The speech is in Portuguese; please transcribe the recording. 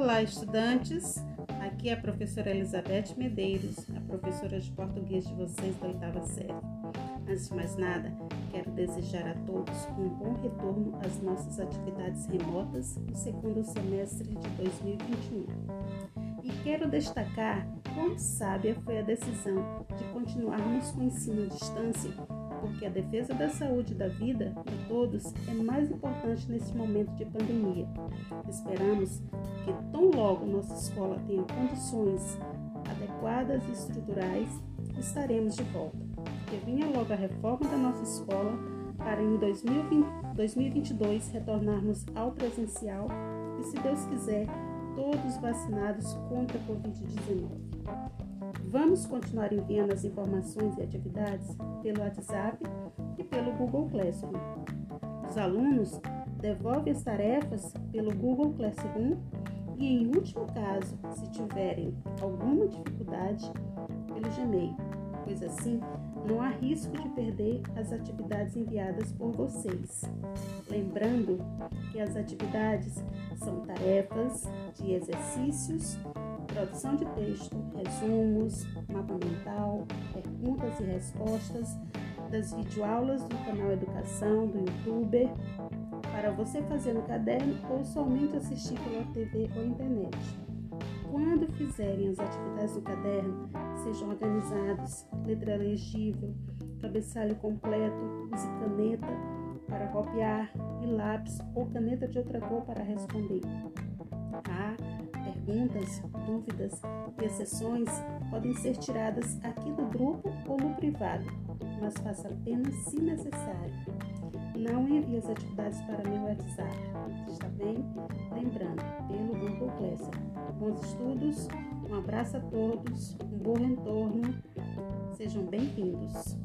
Olá, estudantes! Aqui é a professora Elizabeth Medeiros, a professora de português de vocês da oitava série. Antes de mais nada, quero desejar a todos um bom retorno às nossas atividades remotas no segundo semestre de 2021. E quero destacar quão sábia foi a decisão de continuarmos com o ensino à distância porque a defesa da saúde e da vida de todos é mais importante nesse momento de pandemia. Esperamos que tão logo nossa escola tenha condições adequadas e estruturais, estaremos de volta. Que venha logo a reforma da nossa escola para em 2020, 2022 retornarmos ao presencial e, se Deus quiser, todos vacinados contra a Covid-19. Vamos continuar enviando as informações e atividades pelo WhatsApp e pelo Google Classroom. Os alunos devolvem as tarefas pelo Google Classroom e, em último caso, se tiverem alguma dificuldade, pelo Gmail, pois assim não há risco de perder as atividades enviadas por vocês. Lembrando que as atividades são tarefas de exercícios produção de texto, resumos, mapa mental, perguntas e respostas das videoaulas do canal Educação do YouTube, para você fazer no caderno ou somente assistir pela TV ou internet. Quando fizerem as atividades do caderno, sejam organizados, letra legível, cabeçalho completo, use caneta para copiar e lápis ou caneta de outra cor para responder. Ah, perguntas, dúvidas e exceções podem ser tiradas aqui no grupo ou no privado, mas faça apenas se necessário. Não envie as atividades para meu WhatsApp, está bem? Lembrando, pelo Google Classroom. Bons estudos, um abraço a todos, um bom retorno, sejam bem-vindos.